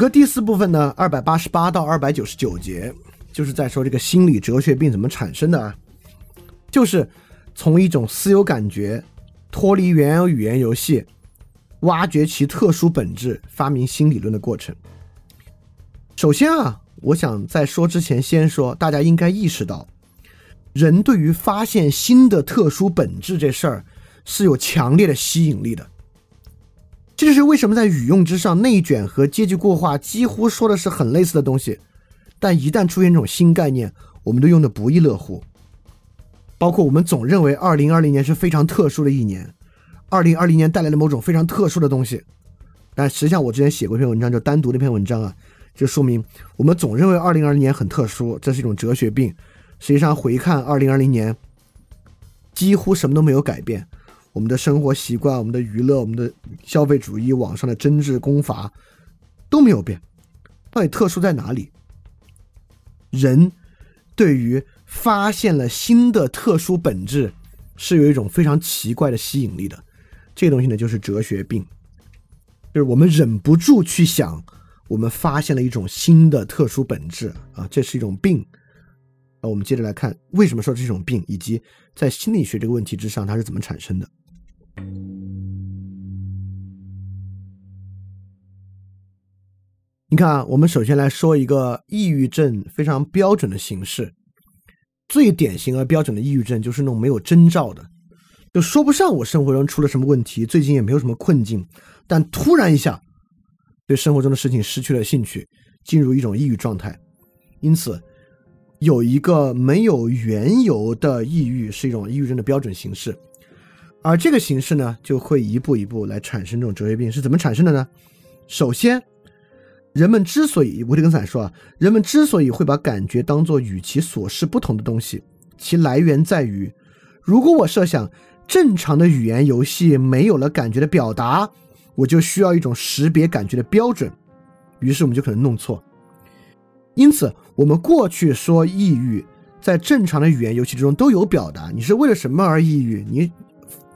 个第四部分呢，二百八十八到二百九十九节，就是在说这个心理哲学病怎么产生的啊，就是从一种私有感觉脱离原有语言游戏，挖掘其特殊本质，发明新理论的过程。首先啊，我想在说之前先说，大家应该意识到，人对于发现新的特殊本质这事儿是有强烈的吸引力的。这就是为什么在语用之上，内卷和阶级固化几乎说的是很类似的东西，但一旦出现这种新概念，我们都用的不亦乐乎。包括我们总认为二零二零年是非常特殊的一年，二零二零年带来了某种非常特殊的东西，但实际上我之前写过一篇文章，就单独那篇文章啊，就说明我们总认为二零二零年很特殊，这是一种哲学病。实际上回看二零二零年，几乎什么都没有改变。我们的生活习惯、我们的娱乐、我们的消费主义、网上的真治攻伐都没有变，到底特殊在哪里？人对于发现了新的特殊本质，是有一种非常奇怪的吸引力的。这个东西呢，就是哲学病，就是我们忍不住去想，我们发现了一种新的特殊本质啊，这是一种病。那我们接着来看，为什么说这种病，以及在心理学这个问题之上，它是怎么产生的。你看啊，我们首先来说一个抑郁症非常标准的形式，最典型而标准的抑郁症就是那种没有征兆的，就说不上我生活中出了什么问题，最近也没有什么困境，但突然一下对生活中的事情失去了兴趣，进入一种抑郁状态。因此，有一个没有缘由的抑郁是一种抑郁症的标准形式。而这个形式呢，就会一步一步来产生这种哲学病，是怎么产生的呢？首先，人们之所以，维特根斯坦说啊，人们之所以会把感觉当作与其所示不同的东西，其来源在于，如果我设想正常的语言游戏没有了感觉的表达，我就需要一种识别感觉的标准，于是我们就可能弄错。因此，我们过去说抑郁，在正常的语言游戏之中都有表达，你是为了什么而抑郁？你。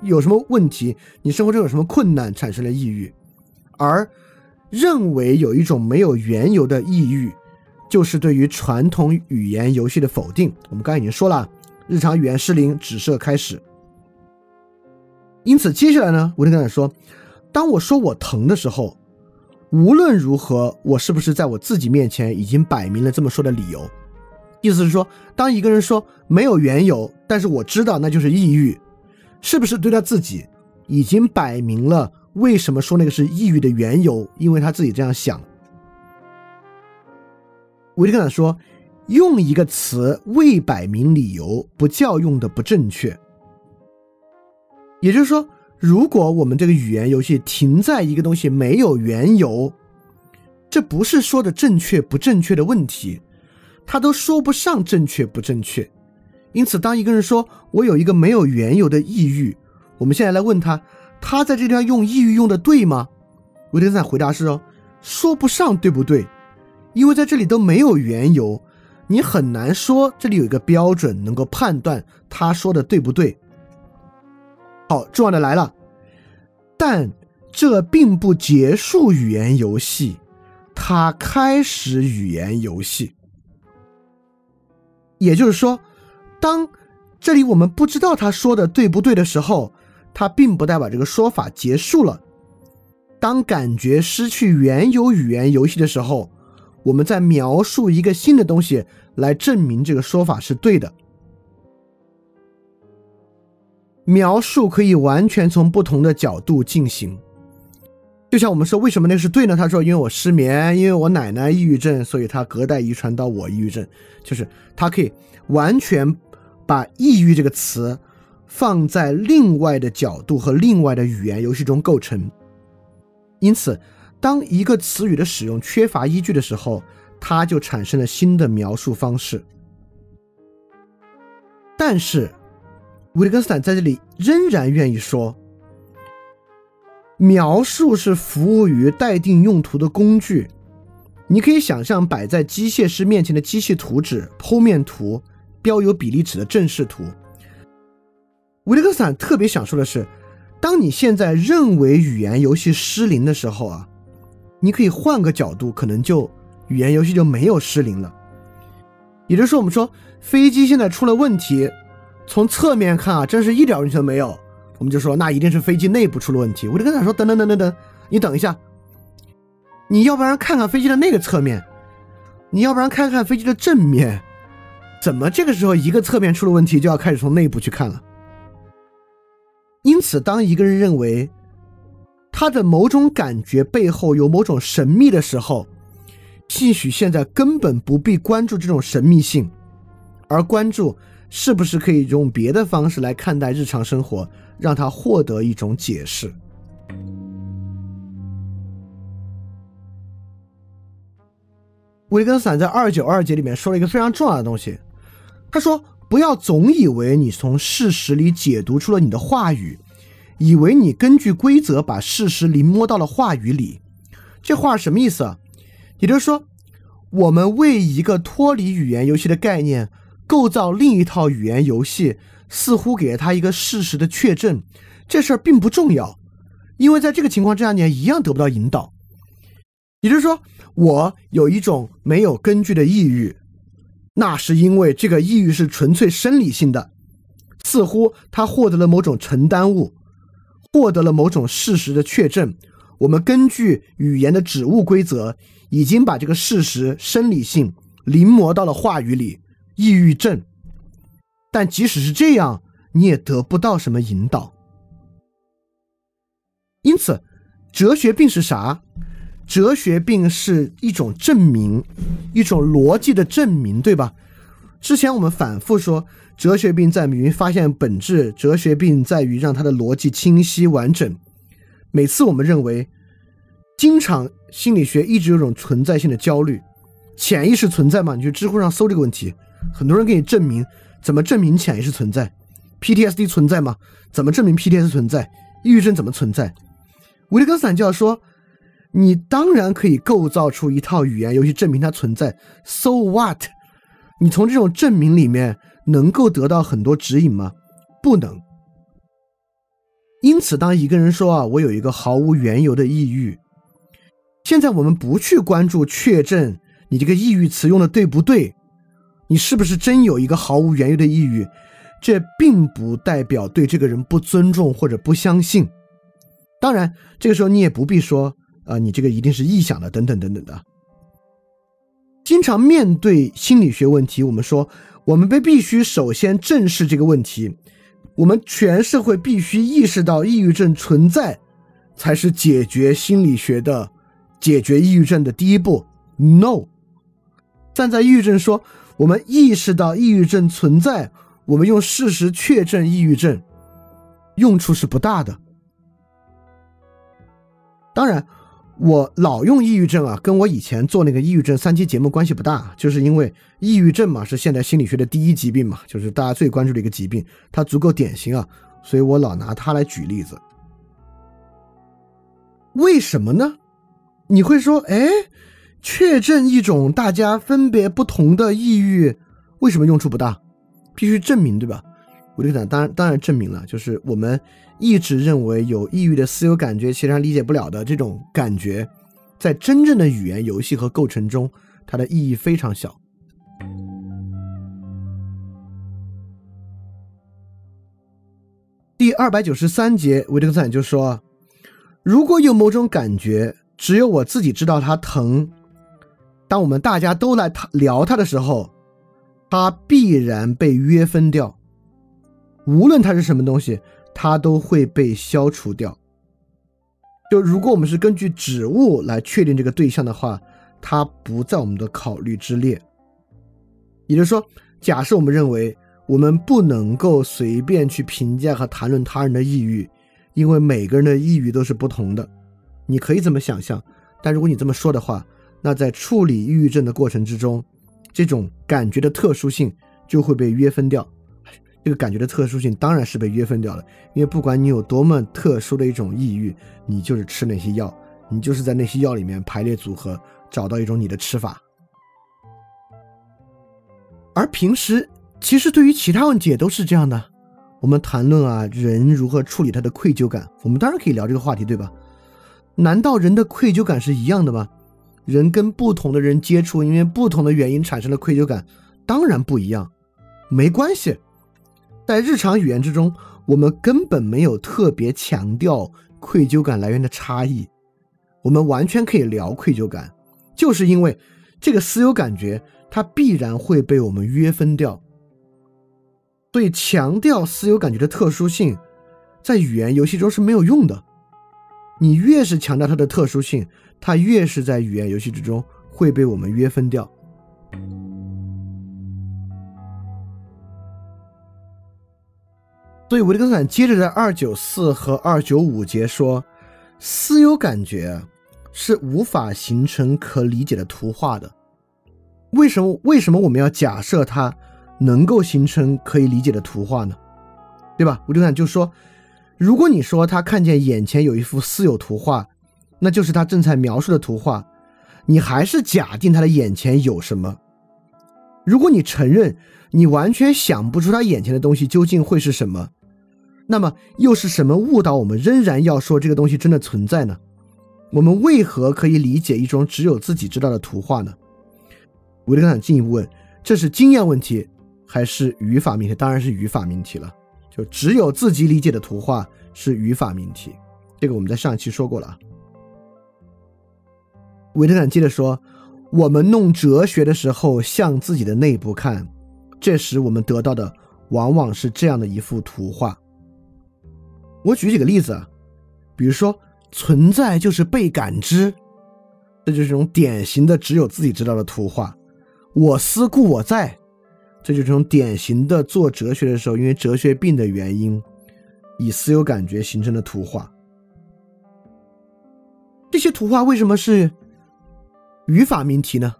有什么问题？你生活中有什么困难产生了抑郁？而认为有一种没有缘由的抑郁，就是对于传统语言游戏的否定。我们刚才已经说了，日常语言失灵，指涉开始。因此，接下来呢，维特根斯坦说，当我说我疼的时候，无论如何，我是不是在我自己面前已经摆明了这么说的理由？意思是说，当一个人说没有缘由，但是我知道那就是抑郁。是不是对他自己已经摆明了为什么说那个是抑郁的缘由？因为他自己这样想。维特根斯坦说，用一个词未摆明理由，不叫用的不正确。也就是说，如果我们这个语言游戏停在一个东西没有缘由，这不是说的正确不正确的问题，他都说不上正确不正确。因此，当一个人说我有一个没有缘由的抑郁，我们现在来问他，他在这地方用抑郁用的对吗？维特根斯坦回答是：哦，说不上对不对，因为在这里都没有缘由，你很难说这里有一个标准能够判断他说的对不对。好，重要的来了，但这并不结束语言游戏，它开始语言游戏，也就是说。当这里我们不知道他说的对不对的时候，他并不代表这个说法结束了。当感觉失去原有语言游戏的时候，我们在描述一个新的东西来证明这个说法是对的。描述可以完全从不同的角度进行。就像我们说，为什么那是对呢？他说，因为我失眠，因为我奶奶抑郁症，所以他隔代遗传到我抑郁症，就是他可以完全。把“抑郁”这个词放在另外的角度和另外的语言游戏中构成，因此，当一个词语的使用缺乏依据的时候，它就产生了新的描述方式。但是，维特根斯坦在这里仍然愿意说，描述是服务于待定用途的工具。你可以想象摆在机械师面前的机器图纸、剖面图。标有比例尺的正视图。维特根斯坦特别想说的是，当你现在认为语言游戏失灵的时候啊，你可以换个角度，可能就语言游戏就没有失灵了。也就是说，我们说飞机现在出了问题，从侧面看啊，真是一点问题都没有。我们就说那一定是飞机内部出了问题。我就跟他说等等等等等，你等一下，你要不然看看飞机的那个侧面，你要不然看看飞机的正面，怎么这个时候一个侧面出了问题就要开始从内部去看了？因此，当一个人认为他的某种感觉背后有某种神秘的时候，兴许现在根本不必关注这种神秘性，而关注是不是可以用别的方式来看待日常生活，让他获得一种解释。维根斯坦在二九二节里面说了一个非常重要的东西，他说：“不要总以为你从事实里解读出了你的话语，以为你根据规则把事实临摹到了话语里。”这话什么意思啊？也就是说，我们为一个脱离语言游戏的概念构造另一套语言游戏，似乎给了他一个事实的确证。这事儿并不重要，因为在这个情况之下，你一样得不到引导。也就是说，我有一种没有根据的抑郁，那是因为这个抑郁是纯粹生理性的，似乎他获得了某种承担物，获得了某种事实的确证。我们根据语言的指物规则，已经把这个事实生理性临摹到了话语里，抑郁症。但即使是这样，你也得不到什么引导。因此，哲学病是啥？哲学病是一种证明，一种逻辑的证明，对吧？之前我们反复说，哲学病在于发现本质，哲学病在于让它的逻辑清晰完整。每次我们认为，经常心理学一直有种存在性的焦虑，潜意识存在吗？你去知乎上搜这个问题，很多人给你证明，怎么证明潜意识存在？PTSD 存在吗？怎么证明 PTSD 存在？抑郁症怎么存在？维特根斯坦就要说。你当然可以构造出一套语言游戏证明它存在，So what？你从这种证明里面能够得到很多指引吗？不能。因此，当一个人说啊，我有一个毫无缘由的抑郁，现在我们不去关注确证你这个抑郁词用的对不对，你是不是真有一个毫无缘由的抑郁？这并不代表对这个人不尊重或者不相信。当然，这个时候你也不必说。啊，你这个一定是臆想的，等等等等的。经常面对心理学问题，我们说，我们被必须首先正视这个问题，我们全社会必须意识到抑郁症存在，才是解决心理学的、解决抑郁症的第一步。No，站在抑郁症说，我们意识到抑郁症存在，我们用事实确证抑郁症，用处是不大的。当然。我老用抑郁症啊，跟我以前做那个抑郁症三期节目关系不大，就是因为抑郁症嘛是现代心理学的第一疾病嘛，就是大家最关注的一个疾病，它足够典型啊，所以我老拿它来举例子。为什么呢？你会说，哎，确诊一种大家分别不同的抑郁，为什么用处不大？必须证明，对吧？我就讲，当当然证明了，就是我们。一直认为有抑郁的私有感觉，其他理解不了的这种感觉，在真正的语言游戏和构成中，它的意义非常小。第二百九十三节，维特根斯坦就说：“如果有某种感觉，只有我自己知道它疼，当我们大家都来聊它的时候，它必然被约分掉，无论它是什么东西。”它都会被消除掉。就如果我们是根据指物来确定这个对象的话，它不在我们的考虑之列。也就是说，假设我们认为我们不能够随便去评价和谈论他人的抑郁，因为每个人的抑郁都是不同的。你可以这么想象，但如果你这么说的话，那在处理抑郁症的过程之中，这种感觉的特殊性就会被约分掉。这个感觉的特殊性当然是被约分掉了，因为不管你有多么特殊的一种抑郁，你就是吃那些药，你就是在那些药里面排列组合，找到一种你的吃法。而平时其实对于其他问题也都是这样的。我们谈论啊，人如何处理他的愧疚感，我们当然可以聊这个话题，对吧？难道人的愧疚感是一样的吗？人跟不同的人接触，因为不同的原因产生的愧疚感，当然不一样。没关系，在日常语言之中，我们根本没有特别强调愧疚感来源的差异。我们完全可以聊愧疚感，就是因为这个私有感觉，它必然会被我们约分掉。所以，强调私有感觉的特殊性，在语言游戏中是没有用的。你越是强调它的特殊性，它越是在语言游戏之中会被我们约分掉。所以，维特根斯坦接着在二九四和二九五节说，私有感觉是无法形成可理解的图画的。为什么？为什么我们要假设它能够形成可以理解的图画呢？对吧？维特根斯坦就说。如果你说他看见眼前有一幅私有图画，那就是他正在描述的图画，你还是假定他的眼前有什么。如果你承认你完全想不出他眼前的东西究竟会是什么，那么又是什么误导我们仍然要说这个东西真的存在呢？我们为何可以理解一种只有自己知道的图画呢？维特根斯坦进一步问：这是经验问题还是语法命题？当然是语法命题了。就只有自己理解的图画是语法命题，这个我们在上一期说过了。维特根接着说：“我们弄哲学的时候，向自己的内部看，这时我们得到的往往是这样的一幅图画。”我举几个例子啊，比如说存在就是被感知，这就是这种典型的只有自己知道的图画。我思故我在。这就是种典型的做哲学的时候，因为哲学病的原因，以私有感觉形成的图画。这些图画为什么是语法命题呢？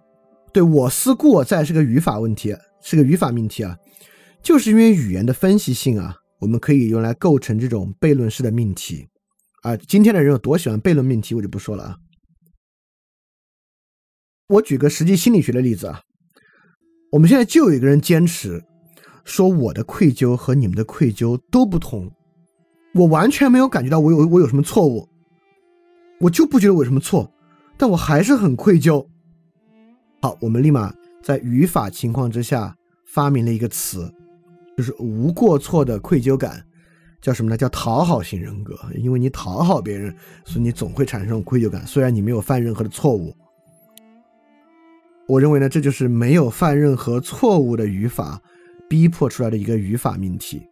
对我思故我在是个语法问题，是个语法命题啊，就是因为语言的分析性啊，我们可以用来构成这种悖论式的命题啊。今天的人有多喜欢悖论命题，我就不说了啊。我举个实际心理学的例子啊。我们现在就有一个人坚持说我的愧疚和你们的愧疚都不同，我完全没有感觉到我有我有什么错误，我就不觉得我有什么错，但我还是很愧疚。好，我们立马在语法情况之下发明了一个词，就是无过错的愧疚感，叫什么呢？叫讨好型人格，因为你讨好别人，所以你总会产生愧疚感，虽然你没有犯任何的错误。我认为呢，这就是没有犯任何错误的语法逼迫出来的一个语法命题，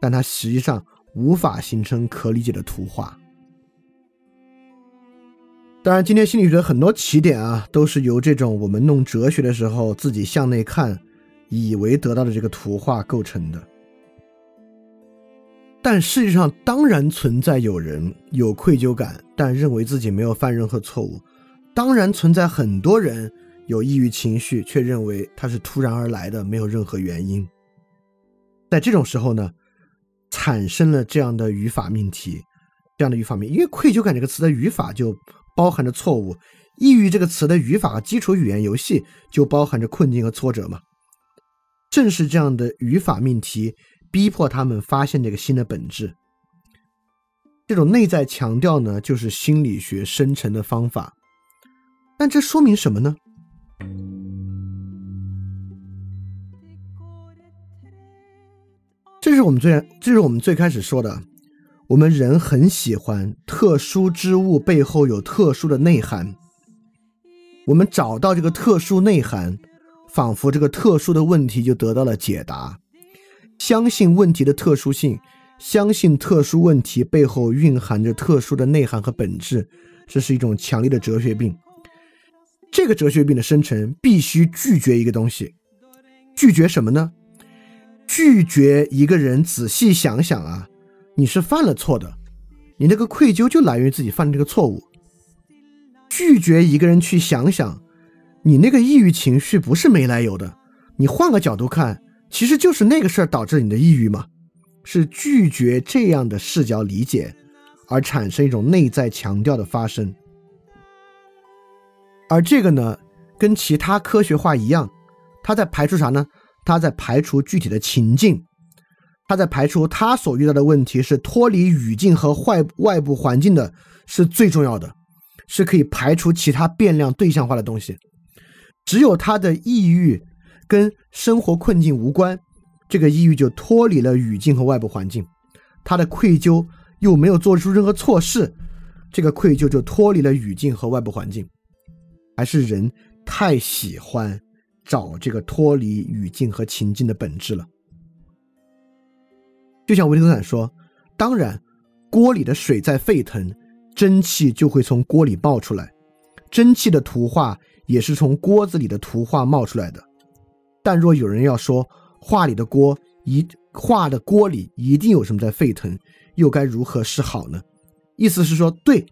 但它实际上无法形成可理解的图画。当然，今天心理学的很多起点啊，都是由这种我们弄哲学的时候自己向内看，以为得到的这个图画构成的。但世界上当然存在有人有愧疚感，但认为自己没有犯任何错误；当然存在很多人。有抑郁情绪，却认为它是突然而来的，没有任何原因。在这种时候呢，产生了这样的语法命题，这样的语法命，因为愧疚感这个词的语法就包含着错误，抑郁这个词的语法基础语言游戏就包含着困境和挫折嘛。正是这样的语法命题，逼迫他们发现这个新的本质。这种内在强调呢，就是心理学生成的方法。但这说明什么呢？这是我们最，这是我们最开始说的。我们人很喜欢特殊之物背后有特殊的内涵。我们找到这个特殊内涵，仿佛这个特殊的问题就得到了解答。相信问题的特殊性，相信特殊问题背后蕴含着特殊的内涵和本质，这是一种强烈的哲学病。这个哲学病的生成必须拒绝一个东西，拒绝什么呢？拒绝一个人仔细想想啊，你是犯了错的，你那个愧疚就来源于自己犯的这个错误。拒绝一个人去想想，你那个抑郁情绪不是没来由的，你换个角度看，其实就是那个事儿导致你的抑郁嘛。是拒绝这样的视角理解，而产生一种内在强调的发生。而这个呢，跟其他科学化一样，它在排除啥呢？它在排除具体的情境，他在排除他所遇到的问题是脱离语境和外外部环境的，是最重要的，是可以排除其他变量对象化的东西。只有他的抑郁跟生活困境无关，这个抑郁就脱离了语境和外部环境。他的愧疚又没有做出任何错事，这个愧疚就脱离了语境和外部环境。还是人太喜欢找这个脱离语境和情境的本质了。就像维特根斯坦说：“当然，锅里的水在沸腾，蒸汽就会从锅里冒出来。蒸汽的图画也是从锅子里的图画冒出来的。但若有人要说画里的锅一画的锅里一定有什么在沸腾，又该如何是好呢？意思是说，对，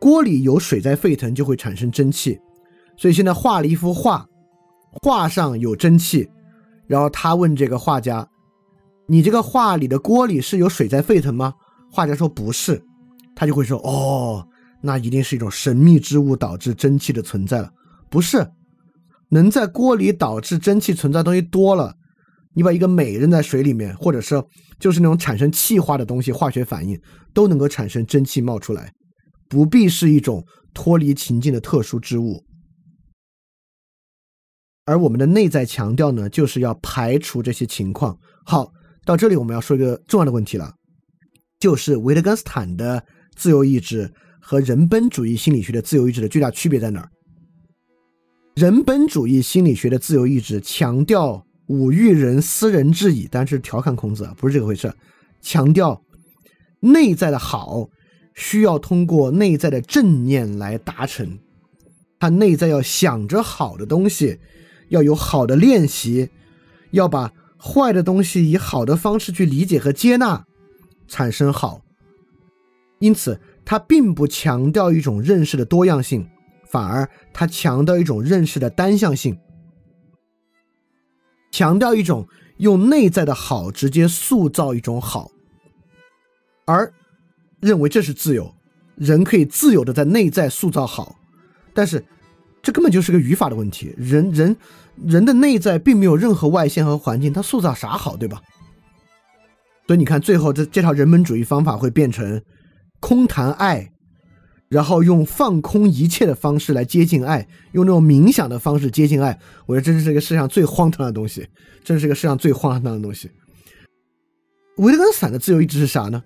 锅里有水在沸腾，就会产生蒸汽。所以现在画了一幅画，画上有蒸汽，然后他问这个画家。”你这个画里的锅里是有水在沸腾吗？画家说不是，他就会说哦，那一定是一种神秘之物导致蒸汽的存在了。不是，能在锅里导致蒸汽存在的东西多了，你把一个镁扔在水里面，或者是就是那种产生气化的东西，化学反应都能够产生蒸汽冒出来，不必是一种脱离情境的特殊之物。而我们的内在强调呢，就是要排除这些情况。好。到这里，我们要说一个重要的问题了，就是维特根斯坦的自由意志和人本主义心理学的自由意志的巨大区别在哪儿？人本主义心理学的自由意志强调“吾欲人斯人至矣”，但是调侃孔子啊，不是这个回事。强调内在的好需要通过内在的正念来达成，他内在要想着好的东西，要有好的练习，要把。坏的东西以好的方式去理解和接纳，产生好。因此，他并不强调一种认识的多样性，反而他强调一种认识的单向性，强调一种用内在的好直接塑造一种好，而认为这是自由，人可以自由的在内在塑造好。但是，这根本就是个语法的问题，人人。人的内在并没有任何外线和环境，他塑造啥好，对吧？所以你看，最后这这套人本主义方法会变成空谈爱，然后用放空一切的方式来接近爱，用那种冥想的方式接近爱。我觉得这是这个世上最荒唐的东西，这是个世上最荒唐的东西。维特根斯坦的自由意志是啥呢？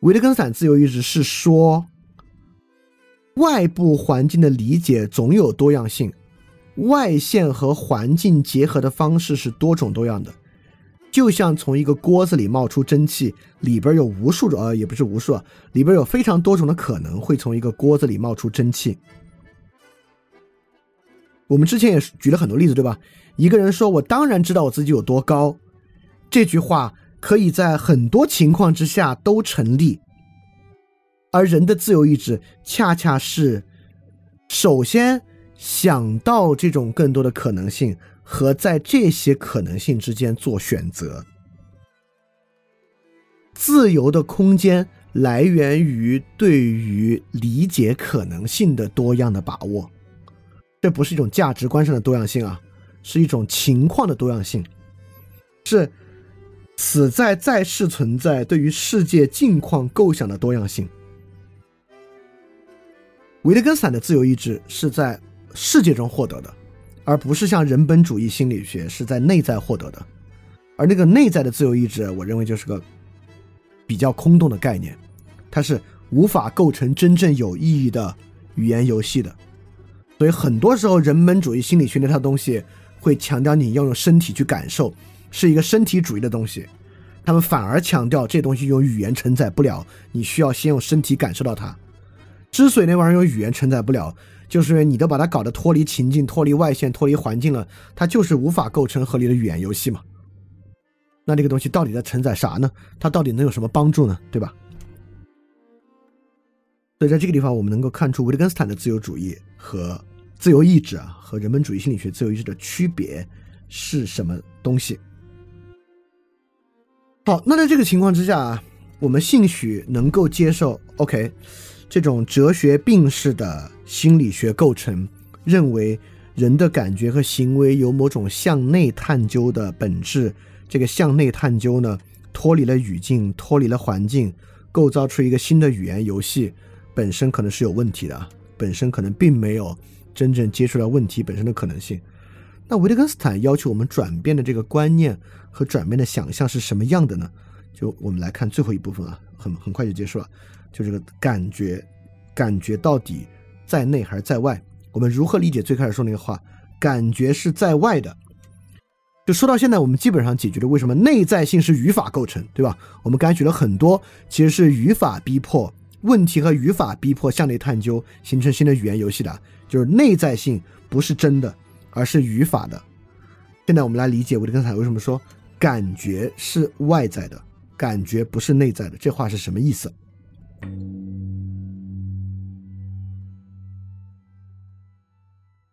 维特根斯坦自由意志是说，外部环境的理解总有多样性。外线和环境结合的方式是多种多样的，就像从一个锅子里冒出蒸汽，里边有无数种，呃，也不是无数啊，里边有非常多种的可能会从一个锅子里冒出蒸汽。我们之前也举了很多例子，对吧？一个人说：“我当然知道我自己有多高。”这句话可以在很多情况之下都成立，而人的自由意志恰恰是首先。想到这种更多的可能性和在这些可能性之间做选择，自由的空间来源于对于理解可能性的多样的把握。这不是一种价值观上的多样性啊，是一种情况的多样性，是此在在世存在对于世界境况构想的多样性。维特根斯坦的自由意志是在。世界中获得的，而不是像人本主义心理学是在内在获得的，而那个内在的自由意志，我认为就是个比较空洞的概念，它是无法构成真正有意义的语言游戏的。所以很多时候，人本主义心理学那套东西会强调你要用身体去感受，是一个身体主义的东西，他们反而强调这东西用语言承载不了，你需要先用身体感受到它。之所以那玩意儿用语言承载不了。就是你都把它搞得脱离情境、脱离外线、脱离环境了，它就是无法构成合理的语言游戏嘛。那这个东西到底在承载啥呢？它到底能有什么帮助呢？对吧？所以在这个地方，我们能够看出维特根斯坦的自由主义和自由意志啊，和人本主义心理学自由意志的区别是什么东西。好，那在这个情况之下啊，我们兴许能够接受 OK 这种哲学病式的。心理学构成认为，人的感觉和行为有某种向内探究的本质，这个向内探究呢，脱离了语境，脱离了环境，构造出一个新的语言游戏，本身可能是有问题的，本身可能并没有真正接触到问题本身的可能性。那维特根斯坦要求我们转变的这个观念和转变的想象是什么样的呢？就我们来看最后一部分啊，很很快就结束了，就这个感觉，感觉到底在内还是在外？我们如何理解最开始说那个话？感觉是在外的。就说到现在，我们基本上解决了为什么内在性是语法构成，对吧？我们刚才举了很多，其实是语法逼迫问题和语法逼迫向内探究，形成新的语言游戏的，就是内在性不是真的，而是语法的。现在我们来理解维特根斯坦为什么说感觉是外在的，感觉不是内在的，这话是什么意思？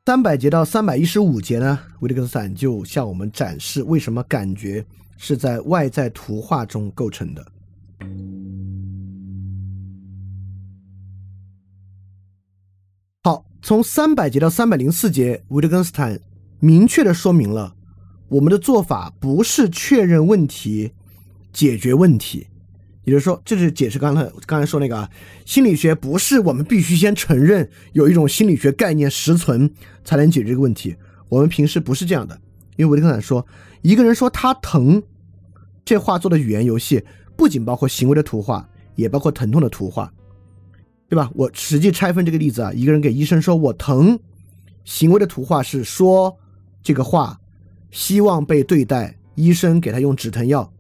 三百节到三百一十五节呢，维特根斯坦就向我们展示为什么感觉是在外在图画中构成的。好，从三百节到三百零四节，维特根斯坦明确的说明了我们的做法不是确认问题、解决问题。也就是说，这是解释刚才刚才说那个啊，心理学不是我们必须先承认有一种心理学概念实存才能解决这个问题。我们平时不是这样的，因为维特根斯坦说，一个人说他疼，这话做的语言游戏不仅包括行为的图画，也包括疼痛的图画，对吧？我实际拆分这个例子啊，一个人给医生说我疼，行为的图画是说这个话，希望被对待，医生给他用止疼药。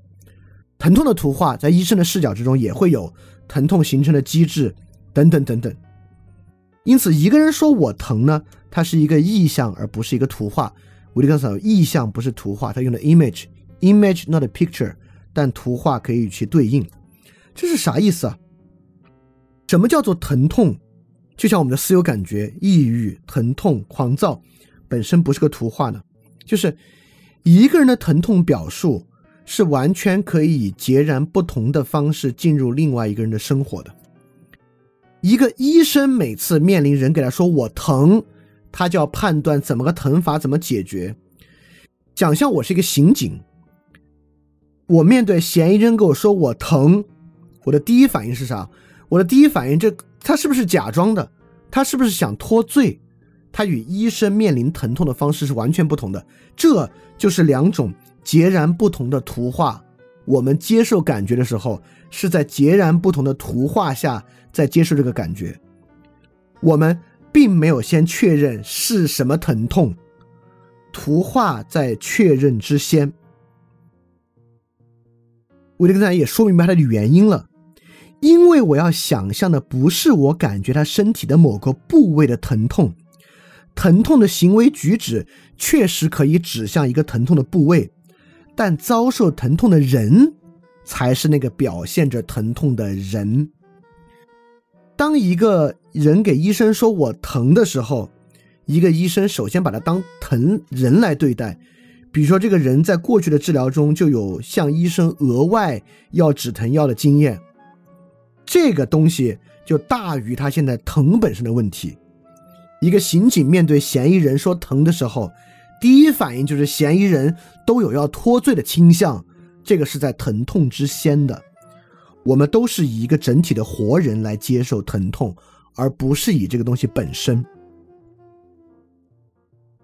疼痛的图画在医生的视角之中也会有疼痛形成的机制等等等等，因此一个人说我疼呢，它是一个意象而不是一个图画。维特根斯坦意象不是图画，他用的 image，image not a picture，但图画可以与其对应，这是啥意思啊？什么叫做疼痛？就像我们的私有感觉、抑郁、疼痛、狂躁，本身不是个图画呢？就是一个人的疼痛表述。是完全可以以截然不同的方式进入另外一个人的生活的。一个医生每次面临人给他说“我疼”，他就要判断怎么个疼法，怎么解决。想象我是一个刑警，我面对嫌疑人跟我说“我疼”，我的第一反应是啥？我的第一反应，这他是不是假装的？他是不是想脱罪？他与医生面临疼痛的方式是完全不同的。这就是两种。截然不同的图画，我们接受感觉的时候，是在截然不同的图画下在接受这个感觉。我们并没有先确认是什么疼痛，图画在确认之先。维特根斯坦也说明白它的原因了，因为我要想象的不是我感觉他身体的某个部位的疼痛，疼痛的行为举止确实可以指向一个疼痛的部位。但遭受疼痛的人，才是那个表现着疼痛的人。当一个人给医生说“我疼”的时候，一个医生首先把他当疼人来对待。比如说，这个人在过去的治疗中就有向医生额外要止疼药的经验，这个东西就大于他现在疼本身的问题。一个刑警面对嫌疑人说疼的时候。第一反应就是嫌疑人都有要脱罪的倾向，这个是在疼痛之先的。我们都是以一个整体的活人来接受疼痛，而不是以这个东西本身。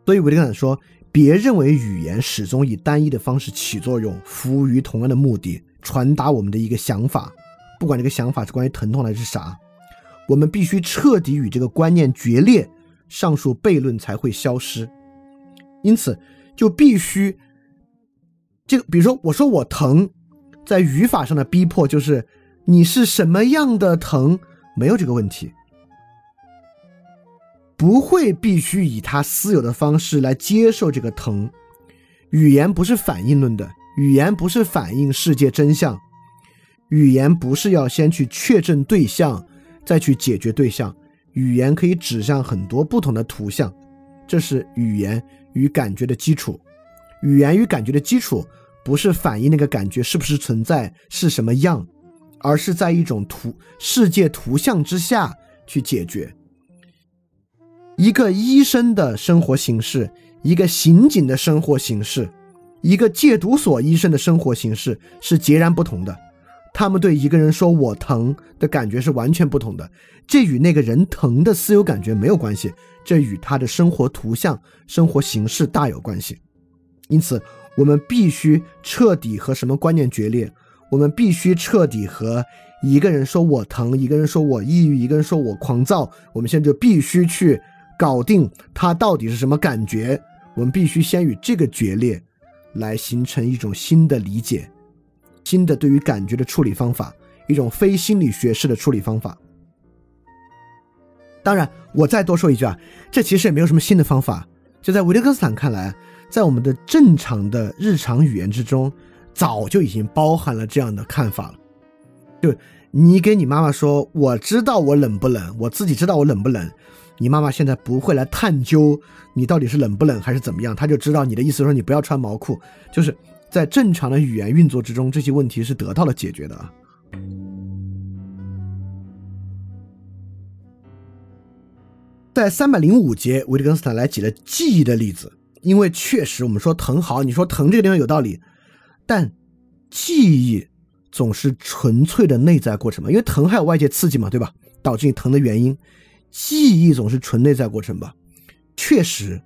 所以维特根斯坦说：“别认为语言始终以单一的方式起作用，服务于同样的目的，传达我们的一个想法，不管这个想法是关于疼痛还是啥，我们必须彻底与这个观念决裂，上述悖论才会消失。”因此，就必须这个，比如说，我说我疼，在语法上的逼迫就是你是什么样的疼，没有这个问题，不会必须以他私有的方式来接受这个疼。语言不是反应论的，语言不是反映世界真相，语言不是要先去确证对象，再去解决对象，语言可以指向很多不同的图像，这是语言。与感觉的基础，语言与感觉的基础不是反映那个感觉是不是存在，是什么样，而是在一种图世界图像之下去解决。一个医生的生活形式，一个刑警的生活形式，一个戒毒所医生的生活形式是截然不同的。他们对一个人说我疼的感觉是完全不同的，这与那个人疼的私有感觉没有关系，这与他的生活图像、生活形式大有关系。因此，我们必须彻底和什么观念决裂？我们必须彻底和一个人说我疼，一个人说我抑郁，一个人说我狂躁。我们现在就必须去搞定他到底是什么感觉。我们必须先与这个决裂，来形成一种新的理解。新的对于感觉的处理方法，一种非心理学式的处理方法。当然，我再多说一句啊，这其实也没有什么新的方法。就在维特根斯坦看来，在我们的正常的日常语言之中，早就已经包含了这样的看法了。就你给你妈妈说：“我知道我冷不冷，我自己知道我冷不冷。”你妈妈现在不会来探究你到底是冷不冷还是怎么样，她就知道你的意思说你不要穿毛裤，就是。在正常的语言运作之中，这些问题是得到了解决的啊。在三百零五节，维特根斯坦来举了记忆的例子，因为确实我们说疼好，你说疼这个地方有道理，但记忆总是纯粹的内在过程嘛，因为疼还有外界刺激嘛，对吧？导致你疼的原因，记忆总是纯内在过程吧？确实，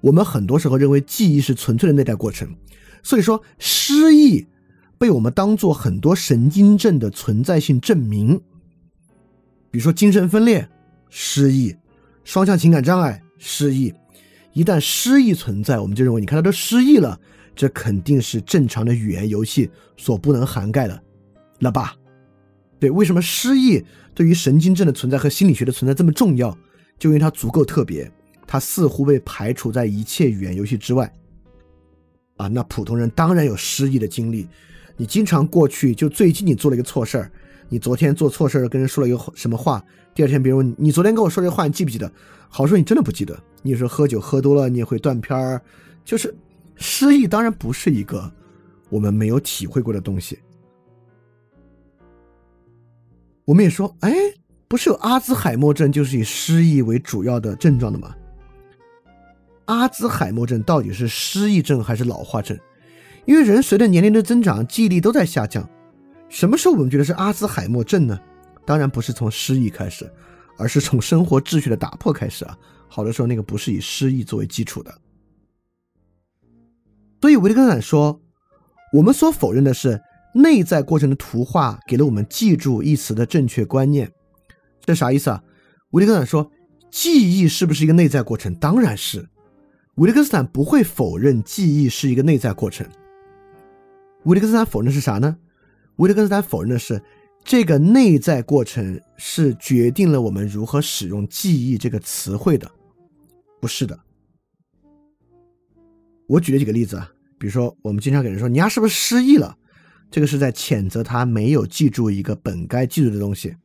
我们很多时候认为记忆是纯粹的内在过程。所以说，失忆被我们当做很多神经症的存在性证明，比如说精神分裂、失忆、双向情感障碍、失忆。一旦失忆存在，我们就认为，你看他都失忆了，这肯定是正常的语言游戏所不能涵盖的，了吧？对，为什么失忆对于神经症的存在和心理学的存在这么重要？就因为它足够特别，它似乎被排除在一切语言游戏之外。啊，那普通人当然有失忆的经历。你经常过去，就最近你做了一个错事儿，你昨天做错事儿跟人说了一个什么话，第二天别人问你，你昨天跟我说这话你记不记得？好说你真的不记得。你说喝酒喝多了你也会断片儿，就是失忆当然不是一个我们没有体会过的东西。我们也说，哎，不是有阿兹海默症就是以失忆为主要的症状的吗？阿兹海默症到底是失忆症还是老化症？因为人随着年龄的增长，记忆力都在下降。什么时候我们觉得是阿兹海默症呢？当然不是从失忆开始，而是从生活秩序的打破开始啊。好的时候，那个不是以失忆作为基础的。所以维特根斯坦说，我们所否认的是内在过程的图画给了我们记住一词的正确观念。这啥意思啊？维特根斯坦说，记忆是不是一个内在过程？当然是。维特根斯坦不会否认记忆是一个内在过程。维特根斯坦否认的是啥呢？维特根斯坦否认的是这个内在过程是决定了我们如何使用记忆这个词汇的，不是的。我举了几个例子啊，比如说我们经常给人说你丫是不是失忆了？这个是在谴责他没有记住一个本该记住的东西。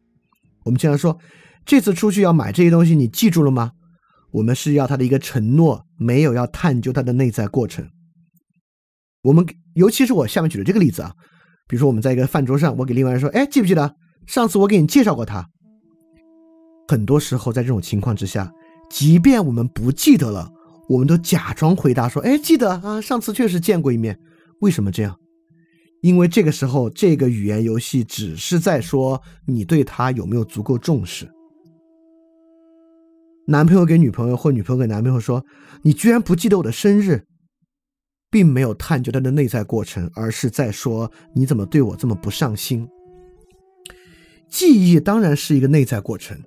我们经常说这次出去要买这些东西，你记住了吗？我们是要他的一个承诺，没有要探究他的内在过程。我们尤其是我下面举的这个例子啊，比如说我们在一个饭桌上，我给另外人说：“哎，记不记得上次我给你介绍过他？”很多时候在这种情况之下，即便我们不记得了，我们都假装回答说：“哎，记得啊，上次确实见过一面。”为什么这样？因为这个时候这个语言游戏只是在说你对他有没有足够重视。男朋友给女朋友，或女朋友给男朋友说：“你居然不记得我的生日。”并没有探究他的内在过程，而是在说：“你怎么对我这么不上心？”记忆当然是一个内在过程，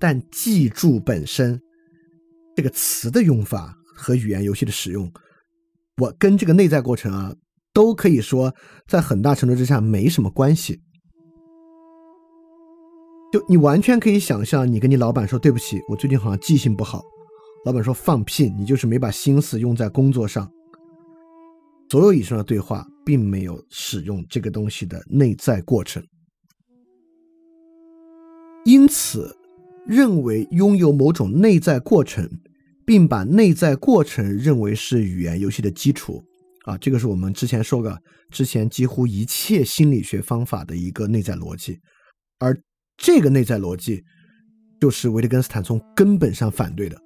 但记住本身这个词的用法和语言游戏的使用，我跟这个内在过程啊，都可以说在很大程度之下没什么关系。就你完全可以想象，你跟你老板说对不起，我最近好像记性不好。老板说放屁，你就是没把心思用在工作上。所有以上的对话并没有使用这个东西的内在过程，因此认为拥有某种内在过程，并把内在过程认为是语言游戏的基础啊，这个是我们之前说的，之前几乎一切心理学方法的一个内在逻辑，而。这个内在逻辑，就是维特根斯坦从根本上反对的。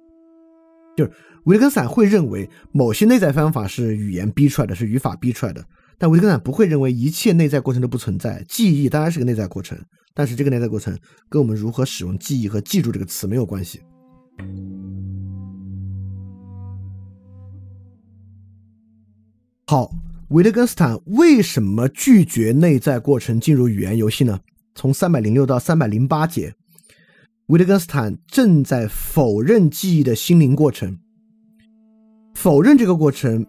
就是维特根斯坦会认为某些内在方法是语言逼出来的，是语法逼出来的，但维特根斯坦不会认为一切内在过程都不存在。记忆当然是个内在过程，但是这个内在过程跟我们如何使用记忆和记住这个词没有关系。好，维特根斯坦为什么拒绝内在过程进入语言游戏呢？从三百零六到三百零八节，维特根斯坦正在否认记忆的心灵过程。否认这个过程，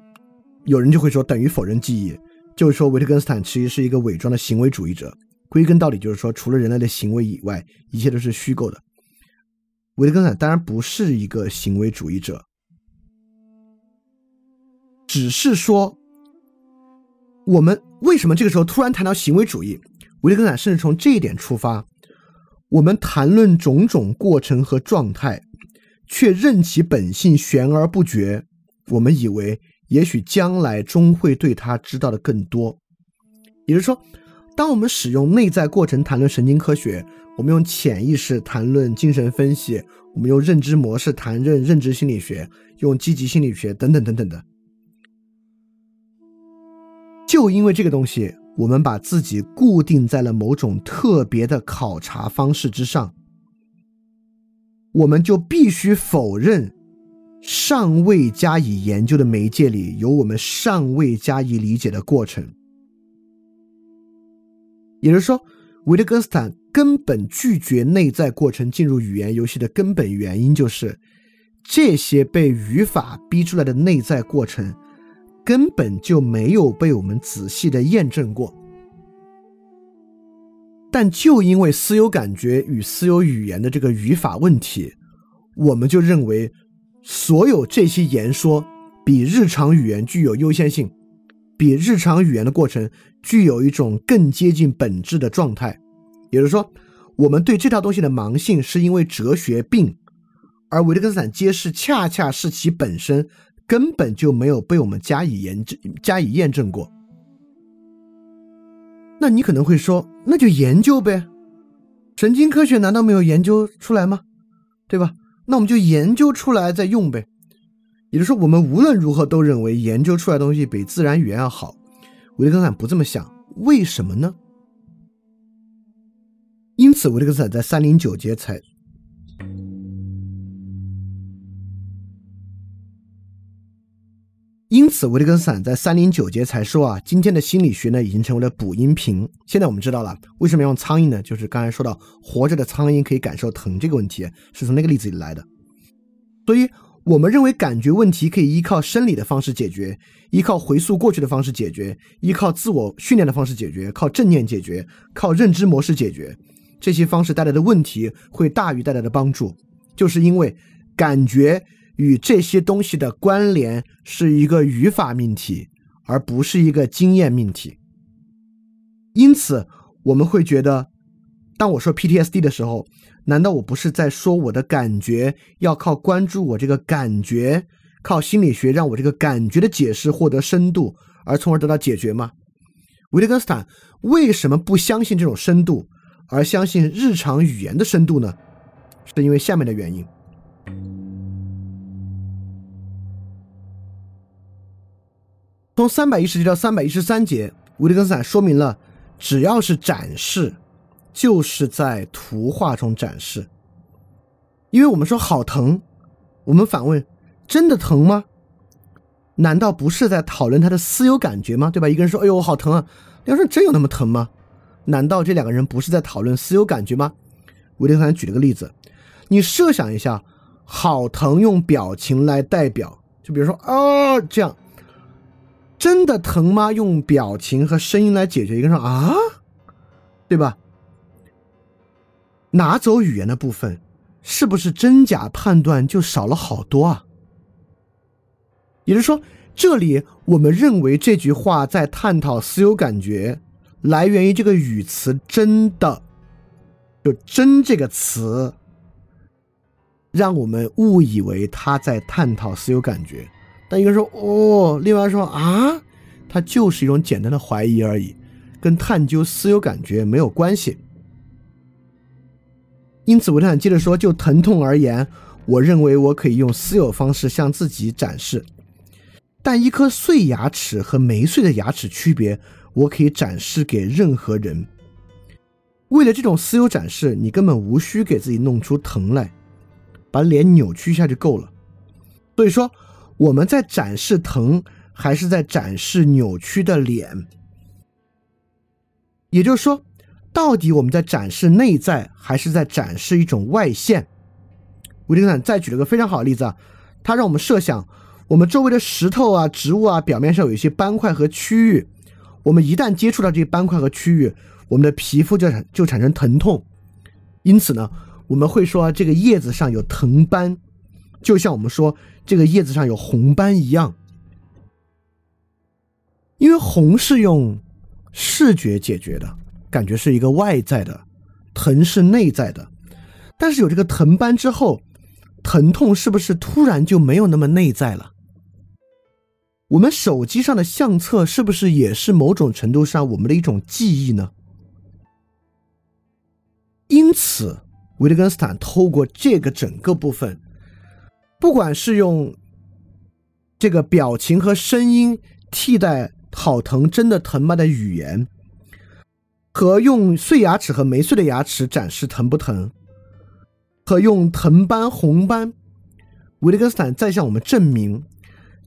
有人就会说等于否认记忆，就是说维特根斯坦其实是一个伪装的行为主义者。归根到底就是说，除了人类的行为以外，一切都是虚构的。维特根斯坦当然不是一个行为主义者，只是说。我们为什么这个时候突然谈到行为主义？维根斯坦甚至从这一点出发，我们谈论种种过程和状态，却任其本性悬而不决。我们以为，也许将来终会对他知道的更多。也就是说，当我们使用内在过程谈论神经科学，我们用潜意识谈论精神分析，我们用认知模式谈论认知心理学，用积极心理学等等等等的。就因为这个东西，我们把自己固定在了某种特别的考察方式之上，我们就必须否认尚未加以研究的媒介里有我们尚未加以理解的过程。也就是说，维特根斯坦根本拒绝内在过程进入语言游戏的根本原因，就是这些被语法逼出来的内在过程。根本就没有被我们仔细的验证过，但就因为私有感觉与私有语言的这个语法问题，我们就认为所有这些言说比日常语言具有优先性，比日常语言的过程具有一种更接近本质的状态。也就是说，我们对这套东西的盲信是因为哲学病，而维特根斯坦揭示恰恰是其本身。根本就没有被我们加以研证、加以验证过。那你可能会说，那就研究呗？神经科学难道没有研究出来吗？对吧？那我们就研究出来再用呗。也就是说，我们无论如何都认为研究出来的东西比自然语言要好。维特根斯坦不这么想，为什么呢？因此，维特根斯坦在三零九节才。因此，维特根斯坦在三零九节才说啊，今天的心理学呢已经成为了补音频。现在我们知道了为什么要用苍蝇呢？就是刚才说到活着的苍蝇可以感受疼这个问题，是从那个例子里来的。所以，我们认为感觉问题可以依靠生理的方式解决，依靠回溯过去的方式解决，依靠自我训练的方式解决，靠正念解决，靠认知模式解决。这些方式带来的问题会大于带来的帮助，就是因为感觉。与这些东西的关联是一个语法命题，而不是一个经验命题。因此，我们会觉得，当我说 PTSD 的时候，难道我不是在说我的感觉要靠关注我这个感觉，靠心理学让我这个感觉的解释获得深度，而从而得到解决吗？维特根斯坦为什么不相信这种深度，而相信日常语言的深度呢？是因为下面的原因。从三百一十节到三百一十三节，维特根斯坦说明了，只要是展示，就是在图画中展示。因为我们说好疼，我们反问：真的疼吗？难道不是在讨论他的私有感觉吗？对吧？一个人说：“哎呦，我好疼啊！”要说真有那么疼吗？难道这两个人不是在讨论私有感觉吗？维特根斯坦举了个例子，你设想一下，好疼用表情来代表，就比如说啊这样。真的疼吗？用表情和声音来解决。一个人说啊，对吧？拿走语言的部分，是不是真假判断就少了好多啊？也就是说，这里我们认为这句话在探讨私有感觉，来源于这个语词“真的”，就“真”这个词，让我们误以为他在探讨私有感觉。但一个人说哦，另外说啊，它就是一种简单的怀疑而已，跟探究私有感觉没有关系。因此，维特坦接着说，就疼痛而言，我认为我可以用私有方式向自己展示。但一颗碎牙齿和没碎的牙齿区别，我可以展示给任何人。为了这种私有展示，你根本无需给自己弄出疼来，把脸扭曲一下就够了。所以说，我们在展示疼，还是在展示扭曲的脸？也就是说，到底我们在展示内在，还是在展示一种外现？维特根斯坦再举了个非常好的例子啊，他让我们设想，我们周围的石头啊、植物啊，表面上有一些斑块和区域，我们一旦接触到这些斑块和区域，我们的皮肤就产就产生疼痛，因此呢，我们会说这个叶子上有藤斑，就像我们说这个叶子上有红斑一样，因为红是用视觉解决的，感觉是一个外在的，疼是内在的，但是有这个藤斑之后，疼痛是不是突然就没有那么内在了？我们手机上的相册是不是也是某种程度上我们的一种记忆呢？因此，维特根斯坦透过这个整个部分，不管是用这个表情和声音替代“好疼，真的疼吗”的语言，和用碎牙齿和没碎的牙齿展示疼不疼，和用藤斑、红斑，维特根斯坦再向我们证明，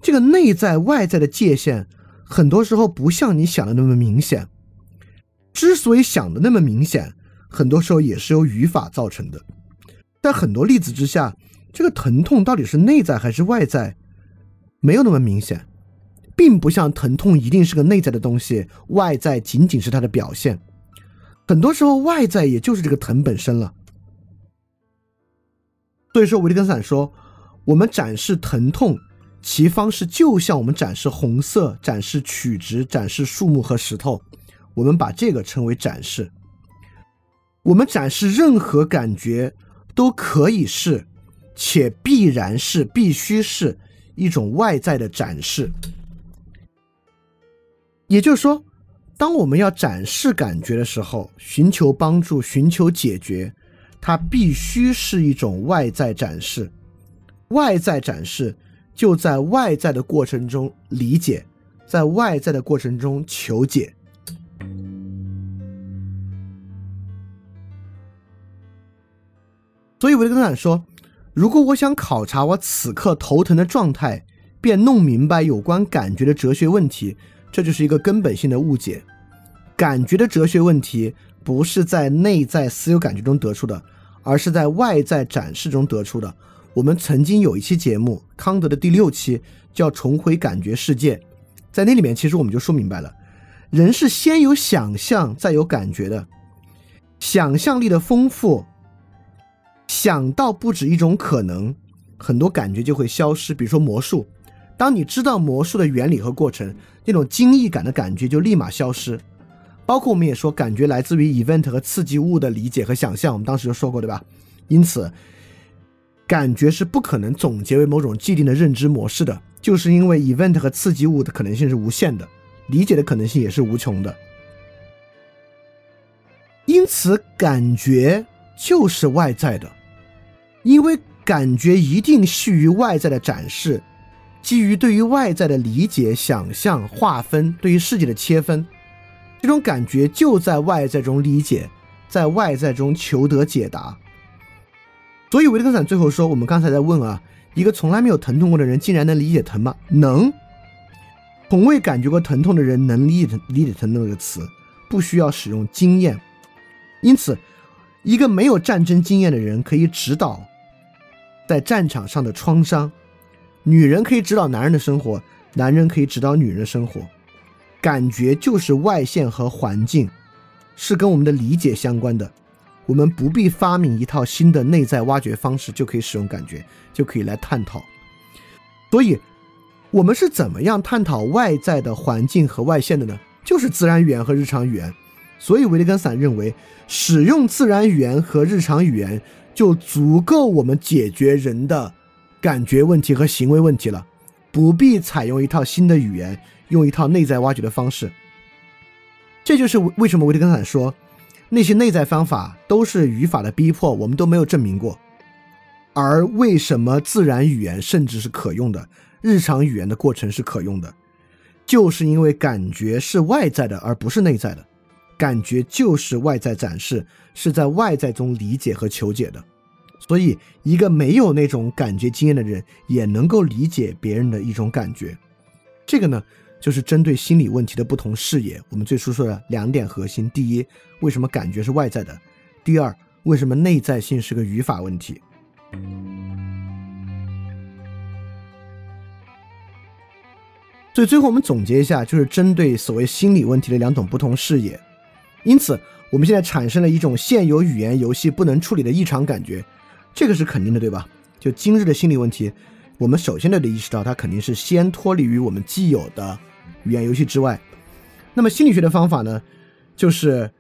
这个内在外在的界限，很多时候不像你想的那么明显。之所以想的那么明显。很多时候也是由语法造成的，在很多例子之下，这个疼痛到底是内在还是外在，没有那么明显，并不像疼痛一定是个内在的东西，外在仅仅是它的表现。很多时候，外在也就是这个疼本身了。所以说，维特根斯坦说，我们展示疼痛，其方式就像我们展示红色、展示曲直、展示树木和石头，我们把这个称为展示。我们展示任何感觉都可以是，且必然是必须是一种外在的展示。也就是说，当我们要展示感觉的时候，寻求帮助、寻求解决，它必须是一种外在展示。外在展示就在外在的过程中理解，在外在的过程中求解。所以维特根斯坦说：“如果我想考察我此刻头疼的状态，便弄明白有关感觉的哲学问题，这就是一个根本性的误解。感觉的哲学问题不是在内在私有感觉中得出的，而是在外在展示中得出的。我们曾经有一期节目，康德的第六期叫《重回感觉世界》，在那里面其实我们就说明白了，人是先有想象，再有感觉的，想象力的丰富。”想到不止一种可能，很多感觉就会消失。比如说魔术，当你知道魔术的原理和过程，那种惊异感的感觉就立马消失。包括我们也说，感觉来自于 event 和刺激物的理解和想象，我们当时就说过，对吧？因此，感觉是不可能总结为某种既定的认知模式的，就是因为 event 和刺激物的可能性是无限的，理解的可能性也是无穷的。因此，感觉就是外在的。因为感觉一定系于外在的展示，基于对于外在的理解、想象、划分，对于世界的切分，这种感觉就在外在中理解，在外在中求得解答。所以维特根斯坦最后说：“我们刚才在问啊，一个从来没有疼痛过的人，竟然能理解疼吗？能。从未感觉过疼痛的人能理解理解疼痛这个词，不需要使用经验。因此，一个没有战争经验的人可以指导。”在战场上的创伤，女人可以指导男人的生活，男人可以指导女人的生活。感觉就是外线和环境，是跟我们的理解相关的。我们不必发明一套新的内在挖掘方式，就可以使用感觉，就可以来探讨。所以，我们是怎么样探讨外在的环境和外线的呢？就是自然语言和日常语言。所以，维利根散认为，使用自然语言和日常语言。就足够我们解决人的感觉问题和行为问题了，不必采用一套新的语言，用一套内在挖掘的方式。这就是为什么维特根斯坦说那些内在方法都是语法的逼迫，我们都没有证明过。而为什么自然语言甚至是可用的，日常语言的过程是可用的？就是因为感觉是外在的，而不是内在的。感觉就是外在展示，是在外在中理解和求解的。所以，一个没有那种感觉经验的人，也能够理解别人的一种感觉。这个呢，就是针对心理问题的不同视野。我们最初说的两点核心：第一，为什么感觉是外在的；第二，为什么内在性是个语法问题。所以最后我们总结一下，就是针对所谓心理问题的两种不同视野。因此，我们现在产生了一种现有语言游戏不能处理的异常感觉，这个是肯定的，对吧？就今日的心理问题，我们首先得意识到，它肯定是先脱离于我们既有的语言游戏之外。那么心理学的方法呢，就是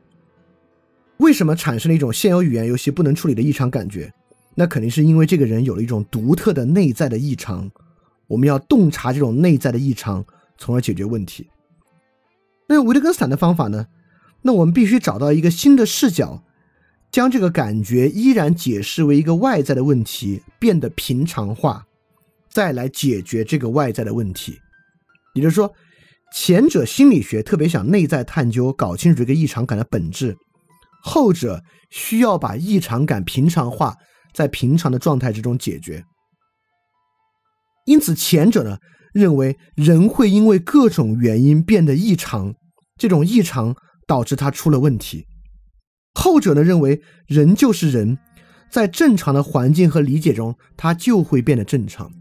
为什么产生了一种现有语言游戏不能处理的异常感觉？那肯定是因为这个人有了一种独特的内在的异常。我们要洞察这种内在的异常，从而解决问题。那维特根斯坦的方法呢？那我们必须找到一个新的视角，将这个感觉依然解释为一个外在的问题，变得平常化，再来解决这个外在的问题。也就是说，前者心理学特别想内在探究，搞清楚这个异常感的本质；后者需要把异常感平常化，在平常的状态之中解决。因此，前者呢认为人会因为各种原因变得异常，这种异常导致他出了问题；后者呢认为人就是人，在正常的环境和理解中，他就会变得正常。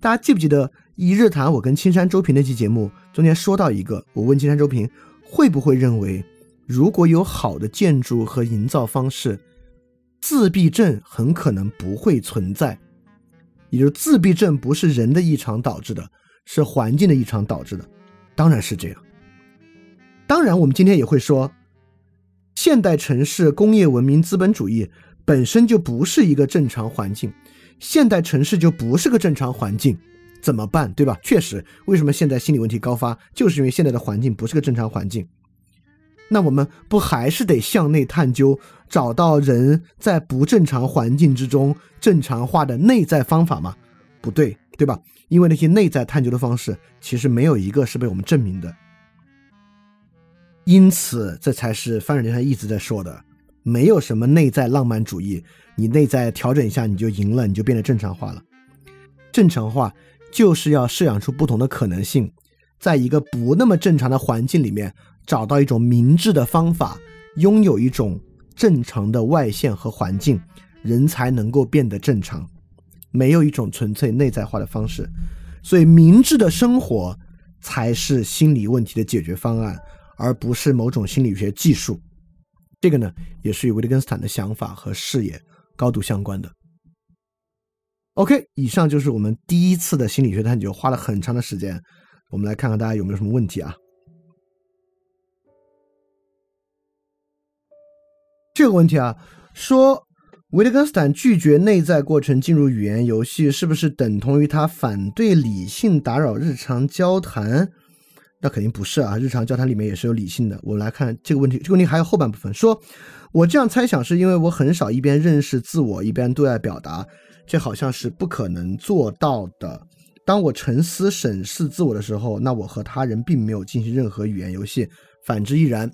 大家记不记得一日谈我跟青山周平那期节目中间说到一个，我问青山周平会不会认为，如果有好的建筑和营造方式，自闭症很可能不会存在。也就是自闭症不是人的异常导致的，是环境的异常导致的，当然是这样。当然，我们今天也会说，现代城市、工业文明、资本主义本身就不是一个正常环境，现代城市就不是个正常环境，怎么办？对吧？确实，为什么现在心理问题高发，就是因为现在的环境不是个正常环境。那我们不还是得向内探究，找到人在不正常环境之中正常化的内在方法吗？不对，对吧？因为那些内在探究的方式，其实没有一个是被我们证明的。因此，这才是范瑞他一直在说的：没有什么内在浪漫主义，你内在调整一下你就赢了，你就变得正常化了。正常化就是要设想出不同的可能性，在一个不那么正常的环境里面。找到一种明智的方法，拥有一种正常的外线和环境，人才能够变得正常。没有一种纯粹内在化的方式，所以明智的生活才是心理问题的解决方案，而不是某种心理学技术。这个呢，也是与维特根斯坦的想法和视野高度相关的。OK，以上就是我们第一次的心理学探究，花了很长的时间。我们来看看大家有没有什么问题啊？这个问题啊，说维特根斯坦拒绝内在过程进入语言游戏，是不是等同于他反对理性打扰日常交谈？那肯定不是啊，日常交谈里面也是有理性的。我们来看这个问题，这个问题还有后半部分，说我这样猜想是因为我很少一边认识自我一边对外表达，这好像是不可能做到的。当我沉思审视自我的时候，那我和他人并没有进行任何语言游戏，反之亦然。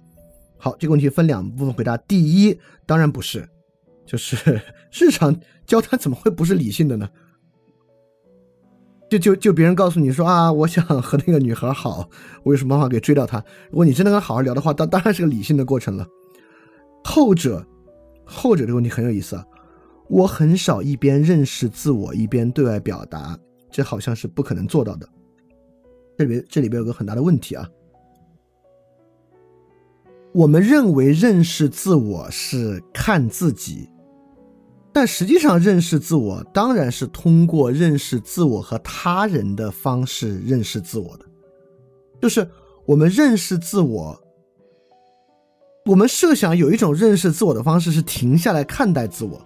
好，这个问题分两部分回答。第一，当然不是，就是 日常交谈怎么会不是理性的呢？就就就别人告诉你说啊，我想和那个女孩好，我有什么办法给追到她？如果你真的跟好好聊的话，当当然是个理性的过程了。后者，后者这个问题很有意思啊。我很少一边认识自我一边对外表达，这好像是不可能做到的。这里边这里边有个很大的问题啊。我们认为认识自我是看自己，但实际上认识自我当然是通过认识自我和他人的方式认识自我的。就是我们认识自我，我们设想有一种认识自我的方式是停下来看待自我，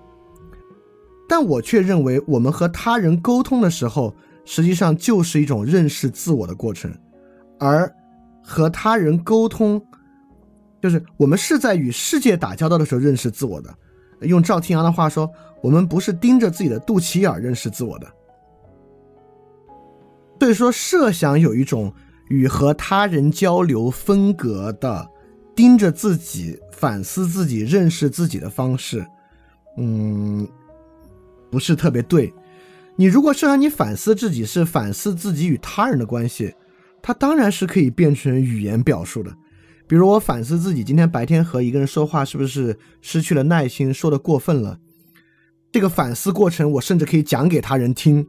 但我却认为我们和他人沟通的时候，实际上就是一种认识自我的过程，而和他人沟通。就是我们是在与世界打交道的时候认识自我的，用赵天阳的话说，我们不是盯着自己的肚脐眼认识自我的。所以说，设想有一种与和他人交流分隔的，盯着自己反思自己、认识自己的方式，嗯，不是特别对。你如果设想你反思自己，是反思自己与他人的关系，它当然是可以变成语言表述的。比如我反思自己今天白天和一个人说话是不是失去了耐心，说的过分了。这个反思过程，我甚至可以讲给他人听。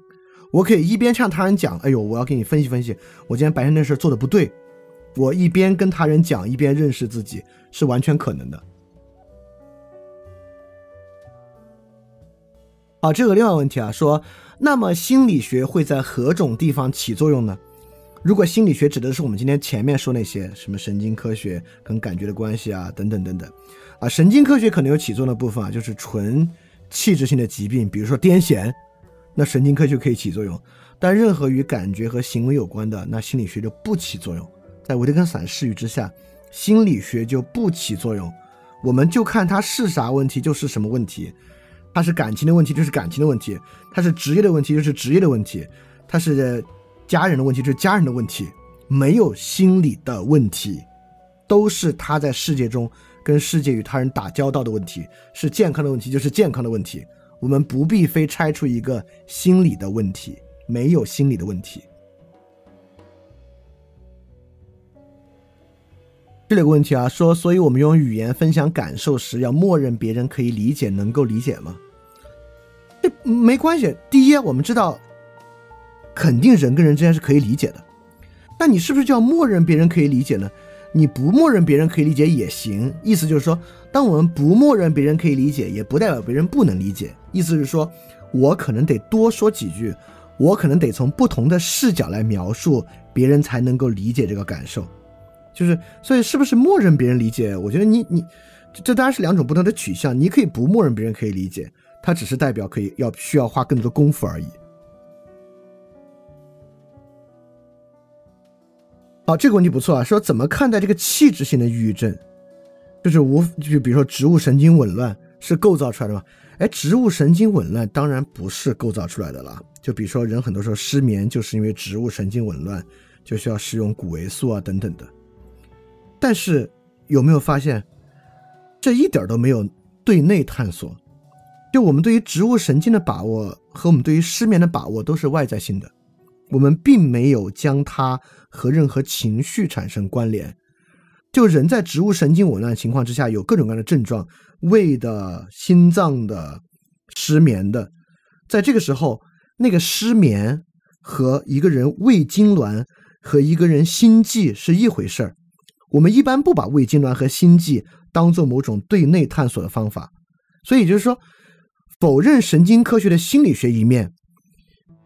我可以一边向他人讲：“哎呦，我要给你分析分析，我今天白天那事做的不对。”我一边跟他人讲，一边认识自己，是完全可能的。好，这个另外问题啊，说。那么心理学会在何种地方起作用呢？如果心理学指的是我们今天前面说那些什么神经科学跟感觉的关系啊，等等等等，啊，神经科学可能有起作用的部分啊，就是纯器质性的疾病，比如说癫痫，那神经科学可以起作用。但任何与感觉和行为有关的，那心理学就不起作用。在维特根斯坦视域之下，心理学就不起作用，我们就看它是啥问题就是什么问题。它是感情的问题，就是感情的问题；它是职业的问题，就是职业的问题；它是家人的问题，就是家人的问题。没有心理的问题，都是他在世界中跟世界与他人打交道的问题。是健康的问题，就是健康的问题。我们不必非拆出一个心理的问题，没有心理的问题。这里有个问题啊，说，所以我们用语言分享感受时，要默认别人可以理解，能够理解吗？没关系。第一，我们知道，肯定人跟人之间是可以理解的。那你是不是就要默认别人可以理解呢？你不默认别人可以理解也行。意思就是说，当我们不默认别人可以理解，也不代表别人不能理解。意思是说，我可能得多说几句，我可能得从不同的视角来描述，别人才能够理解这个感受。就是，所以是不是默认别人理解？我觉得你你，这当然是两种不同的取向。你可以不默认别人可以理解。它只是代表可以要需要花更多的功夫而已。好，这个问题不错啊。说怎么看待这个器质性的抑郁症？就是无就比如说植物神经紊乱是构造出来的吗？哎，植物神经紊乱当然不是构造出来的了。就比如说人很多时候失眠就是因为植物神经紊乱，就需要使用谷维素啊等等的。但是有没有发现，这一点都没有对内探索？就我们对于植物神经的把握和我们对于失眠的把握都是外在性的，我们并没有将它和任何情绪产生关联。就人在植物神经紊乱情况之下，有各种各样的症状，胃的、心脏的、失眠的，在这个时候，那个失眠和一个人胃痉挛和一个人心悸是一回事儿。我们一般不把胃痉挛和心悸当做某种对内探索的方法，所以就是说。否认神经科学的心理学一面，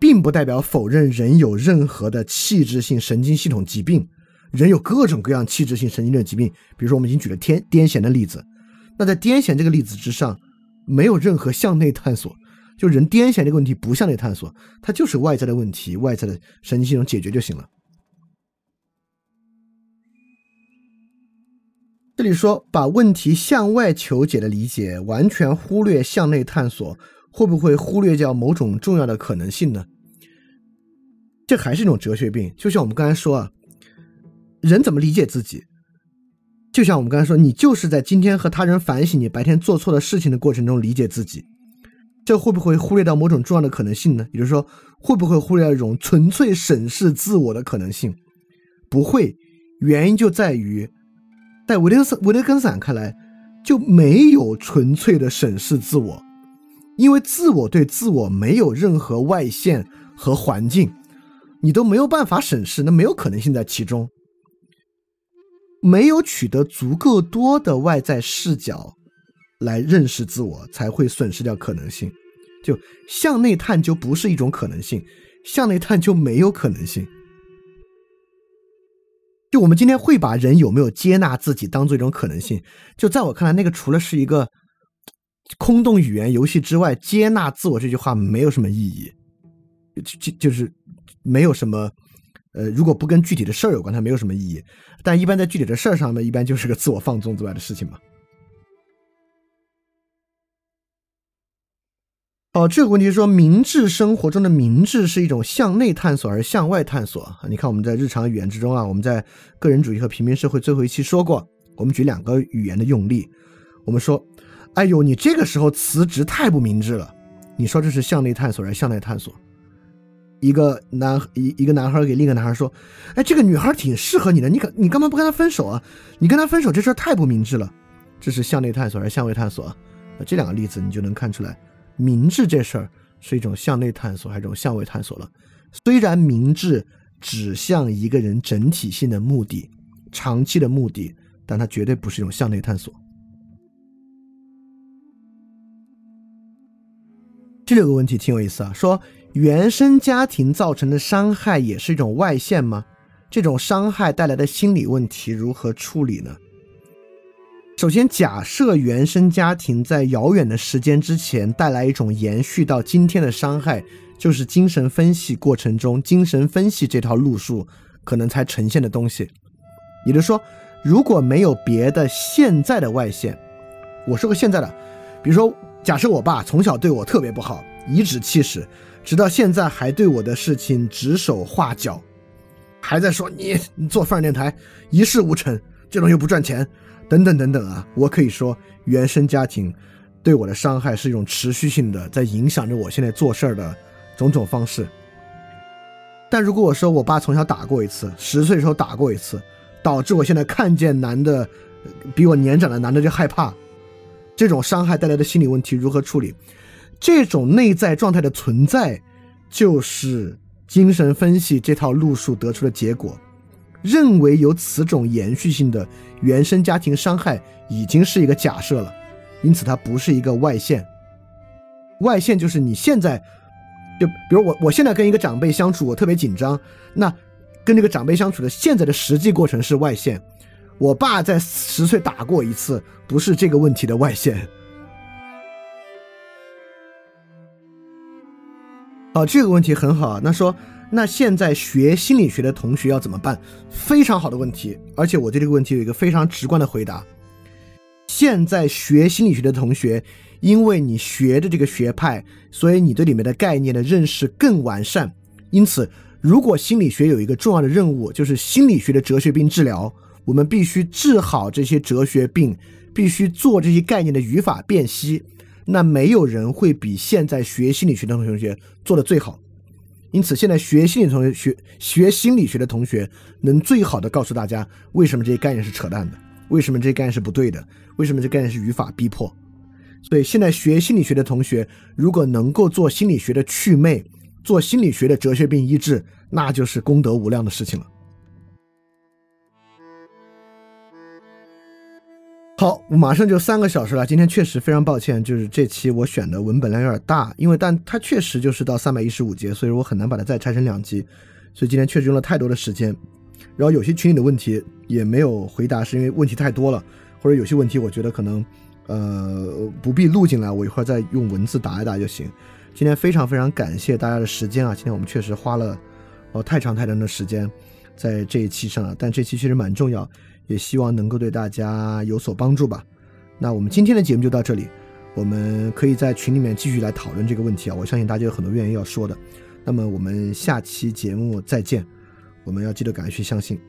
并不代表否认人有任何的器质性神经系统疾病。人有各种各样器质性神经症疾病，比如说我们已经举了天癫痫的例子。那在癫痫这个例子之上，没有任何向内探索。就人癫痫这个问题不向内探索，它就是外在的问题，外在的神经系统解决就行了。这里说把问题向外求解的理解，完全忽略向内探索，会不会忽略掉某种重要的可能性呢？这还是一种哲学病。就像我们刚才说啊，人怎么理解自己？就像我们刚才说，你就是在今天和他人反省你白天做错的事情的过程中理解自己，这会不会忽略到某种重要的可能性呢？也就是说，会不会忽略一种纯粹审视自我的可能性？不会，原因就在于。在维特斯维特根斯坦看来，就没有纯粹的审视自我，因为自我对自我没有任何外线和环境，你都没有办法审视，那没有可能性在其中，没有取得足够多的外在视角来认识自我，才会损失掉可能性。就向内探就不是一种可能性，向内探就没有可能性。就我们今天会把人有没有接纳自己当做一种可能性，就在我看来，那个除了是一个空洞语言游戏之外，接纳自我这句话没有什么意义，就就是没有什么，呃，如果不跟具体的事儿有关，它没有什么意义。但一般在具体的事儿上呢，一般就是个自我放纵之外的事情嘛。哦，这个问题说明智生活中的明智是一种向内探索，而向外探索。你看我们在日常语言之中啊，我们在个人主义和平民社会最后一期说过，我们举两个语言的用例，我们说，哎呦，你这个时候辞职太不明智了。你说这是向内探索还是向内探索？一个男一一个男孩给另一个男孩说，哎，这个女孩挺适合你的，你可你干嘛不跟她分手啊？你跟她分手这事儿太不明智了。这是向内探索还是向外探索？那这两个例子你就能看出来。明智这事儿是一种向内探索还是一种向外探索了？虽然明智指向一个人整体性的目的、长期的目的，但它绝对不是一种向内探索。这有个问题挺有意思啊，说原生家庭造成的伤害也是一种外现吗？这种伤害带来的心理问题如何处理呢？首先，假设原生家庭在遥远的时间之前带来一种延续到今天的伤害，就是精神分析过程中精神分析这套路数可能才呈现的东西。也就是说，如果没有别的现在的外现，我说个现在的，比如说，假设我爸从小对我特别不好，颐指气使，直到现在还对我的事情指手画脚，还在说你你做范儿电台一事无成，这种又不赚钱。等等等等啊，我可以说原生家庭对我的伤害是一种持续性的，在影响着我现在做事儿的种种方式。但如果我说我爸从小打过一次，十岁时候打过一次，导致我现在看见男的比我年长的男的就害怕，这种伤害带来的心理问题如何处理？这种内在状态的存在，就是精神分析这套路数得出的结果。认为有此种延续性的原生家庭伤害已经是一个假设了，因此它不是一个外线。外线就是你现在，就比如我我现在跟一个长辈相处，我特别紧张，那跟这个长辈相处的现在的实际过程是外线。我爸在十岁打过一次，不是这个问题的外好。这个问题很好，那说。那现在学心理学的同学要怎么办？非常好的问题，而且我对这个问题有一个非常直观的回答。现在学心理学的同学，因为你学的这个学派，所以你对里面的概念的认识更完善。因此，如果心理学有一个重要的任务，就是心理学的哲学病治疗，我们必须治好这些哲学病，必须做这些概念的语法辨析。那没有人会比现在学心理学的同学做的最好。因此，现在学心理同学学学心理学的同学，能最好的告诉大家为什么这些概念是扯淡的，为什么这些概念是不对的，为什么这概念是语法逼迫。所以，现在学心理学的同学，如果能够做心理学的祛魅，做心理学的哲学病医治，那就是功德无量的事情了。好，马上就三个小时了。今天确实非常抱歉，就是这期我选的文本量有点大，因为但它确实就是到三百一十五节，所以我很难把它再拆成两集，所以今天确实用了太多的时间。然后有些群里的问题也没有回答，是因为问题太多了，或者有些问题我觉得可能呃不必录进来，我一会儿再用文字答一答就行。今天非常非常感谢大家的时间啊！今天我们确实花了哦太长太长的时间在这一期上了，但这期确实蛮重要。也希望能够对大家有所帮助吧。那我们今天的节目就到这里，我们可以在群里面继续来讨论这个问题啊。我相信大家有很多愿意要说的。那么我们下期节目再见。我们要记得敢于去相信。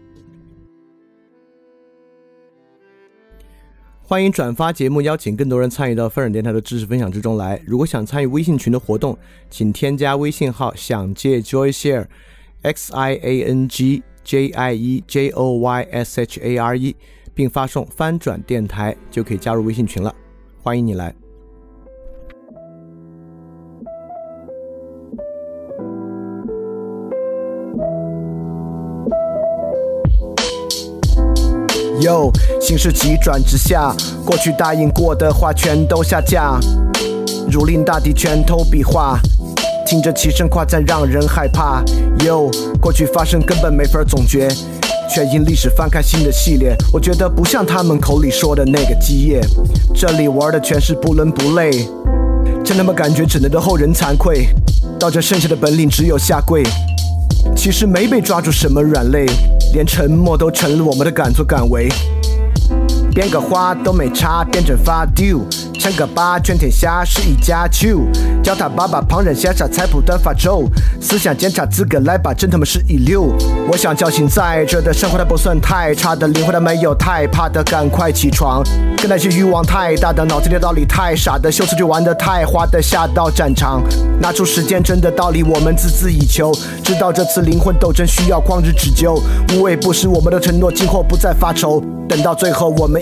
欢迎转发节目，邀请更多人参与到风尔电台的知识分享之中来。如果想参与微信群的活动，请添加微信号“想借 Joy Share”，X I A N G。J I E J O Y S H A R E，并发送“翻转电台”就可以加入微信群了，欢迎你来。Yo，形势急转直下，过去答应过的话全都下架，如临大敌，拳头比划。听着齐声夸赞让人害怕，Yo，过去发生根本没法总结，却因历史翻开新的系列。我觉得不像他们口里说的那个基业，这里玩的全是不伦不类，真他妈感觉只能对后人惭愧。到这剩下的本领只有下跪。其实没被抓住什么软肋，连沉默都成了我们的敢作敢为。编个花都没差，变成发丢。称个八，全天下是一家球。叫他爸爸，旁人羡煞菜谱端发愁。思想检查资格来吧，真他妈是一流。我想叫醒在这的生活它不算太差的，灵魂它没有太怕的，赶快起床。跟那些欲望太大的，脑子里的道理太傻的，秀词就玩的太花的，下到战场，拿出时间真的道理，我们孜孜以求。知道这次灵魂斗争需要旷日持久，无畏不是我们的承诺，今后不再发愁。等到最后，我们